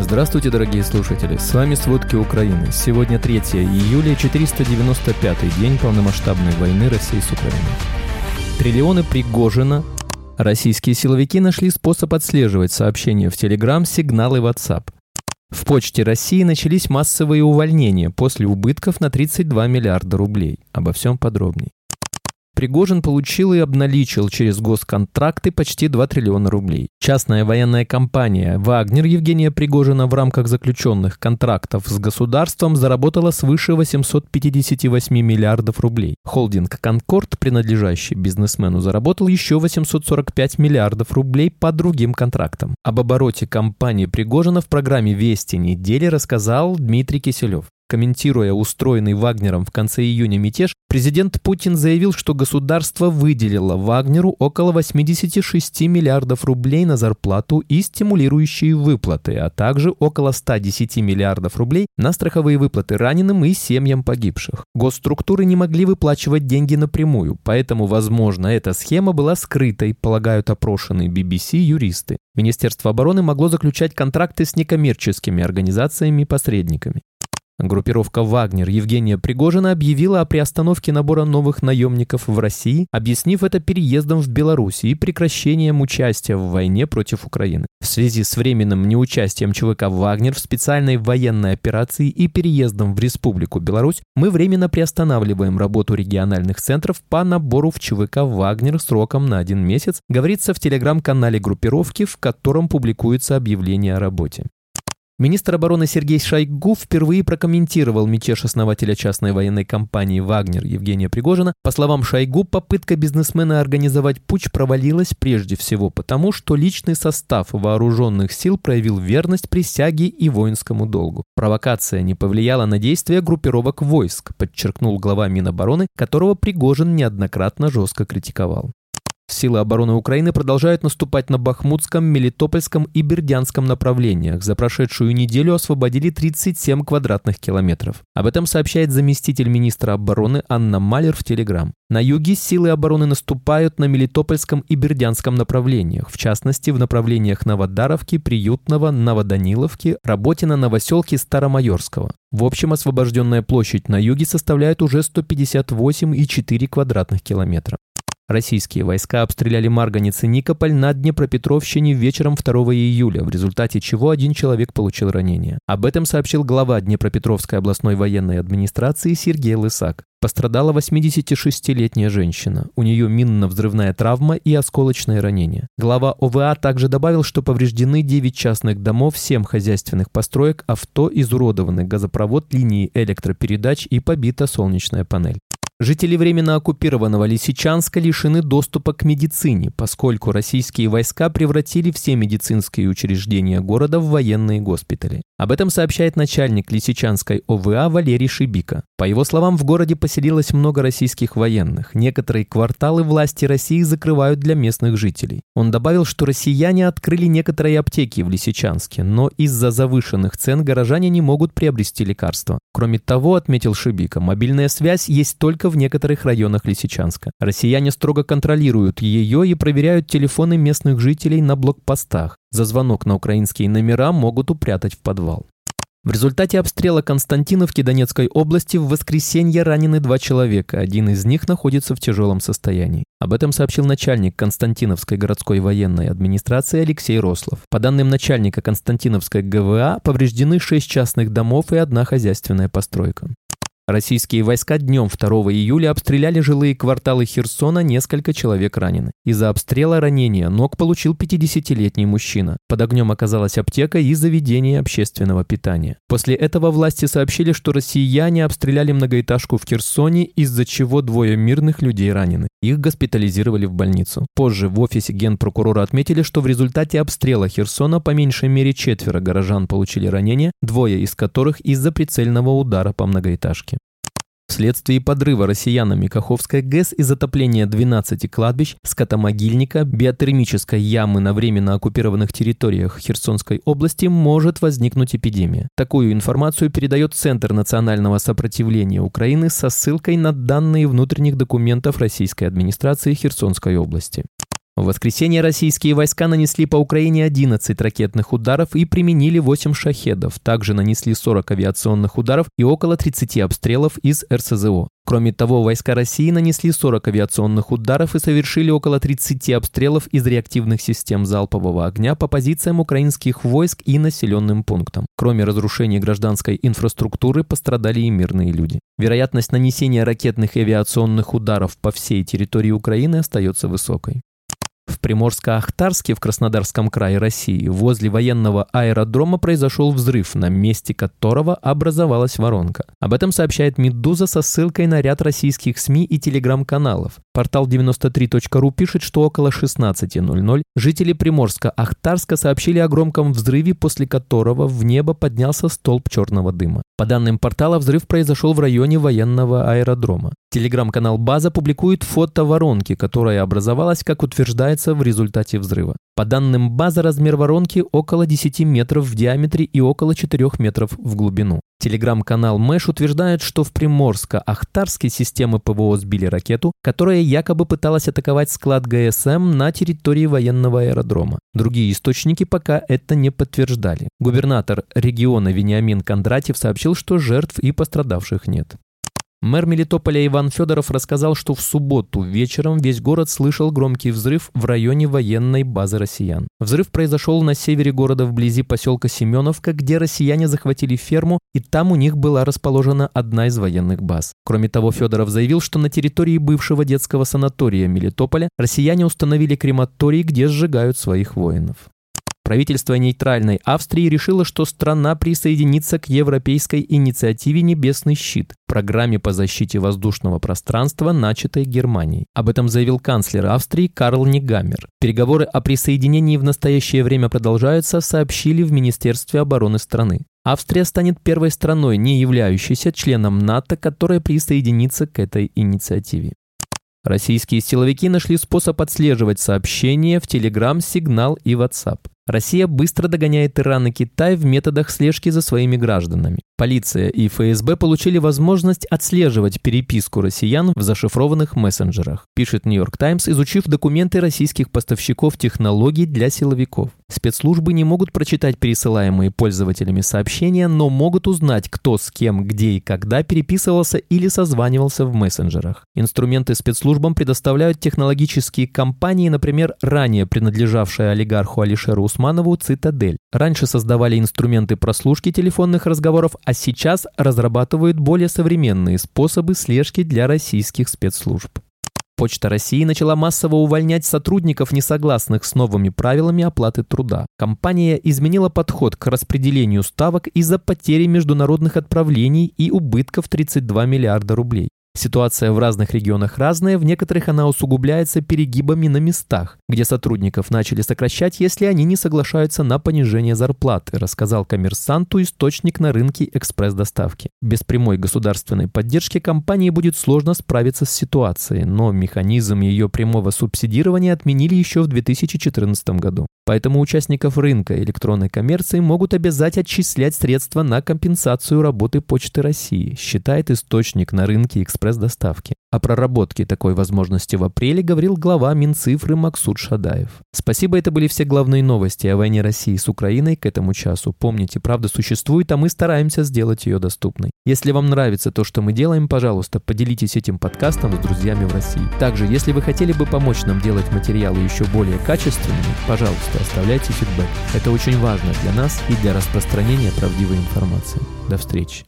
Здравствуйте, дорогие слушатели! С вами «Сводки Украины». Сегодня 3 июля, 495-й день полномасштабной войны России с Украиной. Триллионы Пригожина. Российские силовики нашли способ отслеживать сообщения в Телеграм, сигналы WhatsApp. В Почте России начались массовые увольнения после убытков на 32 миллиарда рублей. Обо всем подробней. Пригожин получил и обналичил через госконтракты почти 2 триллиона рублей. Частная военная компания «Вагнер» Евгения Пригожина в рамках заключенных контрактов с государством заработала свыше 858 миллиардов рублей. Холдинг «Конкорд», принадлежащий бизнесмену, заработал еще 845 миллиардов рублей по другим контрактам. Об обороте компании Пригожина в программе «Вести недели» рассказал Дмитрий Киселев. Комментируя устроенный Вагнером в конце июня мятеж, президент Путин заявил, что государство выделило Вагнеру около 86 миллиардов рублей на зарплату и стимулирующие выплаты, а также около 110 миллиардов рублей на страховые выплаты раненым и семьям погибших. Госструктуры не могли выплачивать деньги напрямую, поэтому, возможно, эта схема была скрытой, полагают опрошенные BBC юристы. Министерство обороны могло заключать контракты с некоммерческими организациями-посредниками. Группировка «Вагнер» Евгения Пригожина объявила о приостановке набора новых наемников в России, объяснив это переездом в Беларусь и прекращением участия в войне против Украины. В связи с временным неучастием ЧВК «Вагнер» в специальной военной операции и переездом в Республику Беларусь, мы временно приостанавливаем работу региональных центров по набору в ЧВК «Вагнер» сроком на один месяц, говорится в телеграм-канале группировки, в котором публикуется объявление о работе. Министр обороны Сергей Шойгу впервые прокомментировал мятеж основателя частной военной компании «Вагнер» Евгения Пригожина. По словам Шойгу, попытка бизнесмена организовать путь провалилась прежде всего потому, что личный состав вооруженных сил проявил верность присяге и воинскому долгу. Провокация не повлияла на действия группировок войск, подчеркнул глава Минобороны, которого Пригожин неоднократно жестко критиковал. Силы обороны Украины продолжают наступать на Бахмутском, Мелитопольском и Бердянском направлениях. За прошедшую неделю освободили 37 квадратных километров. Об этом сообщает заместитель министра обороны Анна Малер в Телеграм. На юге силы обороны наступают на Мелитопольском и Бердянском направлениях, в частности в направлениях Новодаровки, Приютного, Новоданиловки, Работина, Новоселки, Старомайорского. В общем, освобожденная площадь на юге составляет уже 158,4 квадратных километра. Российские войска обстреляли Марганец и Никополь на Днепропетровщине вечером 2 июля, в результате чего один человек получил ранение. Об этом сообщил глава Днепропетровской областной военной администрации Сергей Лысак. Пострадала 86-летняя женщина. У нее минно-взрывная травма и осколочное ранение. Глава ОВА также добавил, что повреждены 9 частных домов, 7 хозяйственных построек, авто, изуродованы газопровод, линии электропередач и побита солнечная панель. Жители временно оккупированного Лисичанска лишены доступа к медицине, поскольку российские войска превратили все медицинские учреждения города в военные госпитали. Об этом сообщает начальник Лисичанской ОВА Валерий Шибика. По его словам, в городе поселилось много российских военных. Некоторые кварталы власти России закрывают для местных жителей. Он добавил, что россияне открыли некоторые аптеки в Лисичанске, но из-за завышенных цен горожане не могут приобрести лекарства. Кроме того, отметил Шибика, мобильная связь есть только в некоторых районах Лисичанска. Россияне строго контролируют ее и проверяют телефоны местных жителей на блокпостах. За звонок на украинские номера могут упрятать в подвал. В результате обстрела Константиновки Донецкой области в воскресенье ранены два человека, один из них находится в тяжелом состоянии. Об этом сообщил начальник Константиновской городской военной администрации Алексей Рослов. По данным начальника Константиновской ГВА, повреждены шесть частных домов и одна хозяйственная постройка. Российские войска днем 2 июля обстреляли жилые кварталы Херсона, несколько человек ранены. Из-за обстрела ранения ног получил 50-летний мужчина. Под огнем оказалась аптека и заведение общественного питания. После этого власти сообщили, что россияне обстреляли многоэтажку в Херсоне, из-за чего двое мирных людей ранены. Их госпитализировали в больницу. Позже в офисе генпрокурора отметили, что в результате обстрела Херсона по меньшей мере четверо горожан получили ранения, двое из которых из-за прицельного удара по многоэтажке. Вследствие подрыва россиянами Каховской ГЭС и затопления 12 кладбищ, скотомогильника, биотермической ямы на временно оккупированных территориях Херсонской области может возникнуть эпидемия. Такую информацию передает Центр национального сопротивления Украины со ссылкой на данные внутренних документов российской администрации Херсонской области. В воскресенье российские войска нанесли по Украине 11 ракетных ударов и применили 8 шахедов. Также нанесли 40 авиационных ударов и около 30 обстрелов из РСЗО. Кроме того, войска России нанесли 40 авиационных ударов и совершили около 30 обстрелов из реактивных систем залпового огня по позициям украинских войск и населенным пунктам. Кроме разрушения гражданской инфраструктуры, пострадали и мирные люди. Вероятность нанесения ракетных и авиационных ударов по всей территории Украины остается высокой. В Приморско-Ахтарске в Краснодарском крае России возле военного аэродрома произошел взрыв, на месте которого образовалась воронка. Об этом сообщает «Медуза» со ссылкой на ряд российских СМИ и телеграм-каналов. Портал 93.ru пишет, что около 16.00 жители Приморска-Ахтарска сообщили о громком взрыве, после которого в небо поднялся столб черного дыма. По данным портала, взрыв произошел в районе военного аэродрома. Телеграм-канал «База» публикует фото воронки, которая образовалась, как утверждается, в результате взрыва. По данным базы, размер воронки около 10 метров в диаметре и около 4 метров в глубину. Телеграм-канал Mash утверждает, что в Приморско-Ахтарске системы ПВО сбили ракету, которая якобы пыталась атаковать склад ГСМ на территории военного аэродрома. Другие источники пока это не подтверждали. Губернатор региона Вениамин Кондратьев сообщил, что жертв и пострадавших нет. Мэр Мелитополя Иван Федоров рассказал, что в субботу вечером весь город слышал громкий взрыв в районе военной базы россиян. Взрыв произошел на севере города вблизи поселка Семеновка, где россияне захватили ферму, и там у них была расположена одна из военных баз. Кроме того, Федоров заявил, что на территории бывшего детского санатория Мелитополя россияне установили крематорий, где сжигают своих воинов. Правительство нейтральной Австрии решило, что страна присоединится к европейской инициативе «Небесный щит» программе по защите воздушного пространства, начатой Германией. Об этом заявил канцлер Австрии Карл Нигамер. Переговоры о присоединении в настоящее время продолжаются, сообщили в Министерстве обороны страны. Австрия станет первой страной, не являющейся членом НАТО, которая присоединится к этой инициативе. Российские силовики нашли способ отслеживать сообщения в Telegram, Signal и WhatsApp. Россия быстро догоняет Иран и Китай в методах слежки за своими гражданами. Полиция и ФСБ получили возможность отслеживать переписку россиян в зашифрованных мессенджерах, пишет Нью-Йорк Таймс, изучив документы российских поставщиков технологий для силовиков. Спецслужбы не могут прочитать пересылаемые пользователями сообщения, но могут узнать, кто с кем, где и когда переписывался или созванивался в мессенджерах. Инструменты спецслужбам предоставляют технологические компании, например, ранее принадлежавшая олигарху Алишеру Усманову «Цитадель». Раньше создавали инструменты прослушки телефонных разговоров, а сейчас разрабатывают более современные способы слежки для российских спецслужб. Почта России начала массово увольнять сотрудников, не согласных с новыми правилами оплаты труда. Компания изменила подход к распределению ставок из-за потери международных отправлений и убытков 32 миллиарда рублей. Ситуация в разных регионах разная, в некоторых она усугубляется перегибами на местах, где сотрудников начали сокращать, если они не соглашаются на понижение зарплаты, рассказал коммерсанту источник на рынке экспресс-доставки. Без прямой государственной поддержки компании будет сложно справиться с ситуацией, но механизм ее прямого субсидирования отменили еще в 2014 году. Поэтому участников рынка электронной коммерции могут обязать отчислять средства на компенсацию работы Почты России, считает источник на рынке экспресс-доставки. О проработке такой возможности в апреле говорил глава Минцифры Максут Шадаев. Спасибо, это были все главные новости о войне России с Украиной к этому часу. Помните, правда существует, а мы стараемся сделать ее доступной. Если вам нравится то, что мы делаем, пожалуйста, поделитесь этим подкастом с друзьями в России. Также, если вы хотели бы помочь нам делать материалы еще более качественными, пожалуйста, оставляйте фидбэк. Это очень важно для нас и для распространения правдивой информации. До встречи.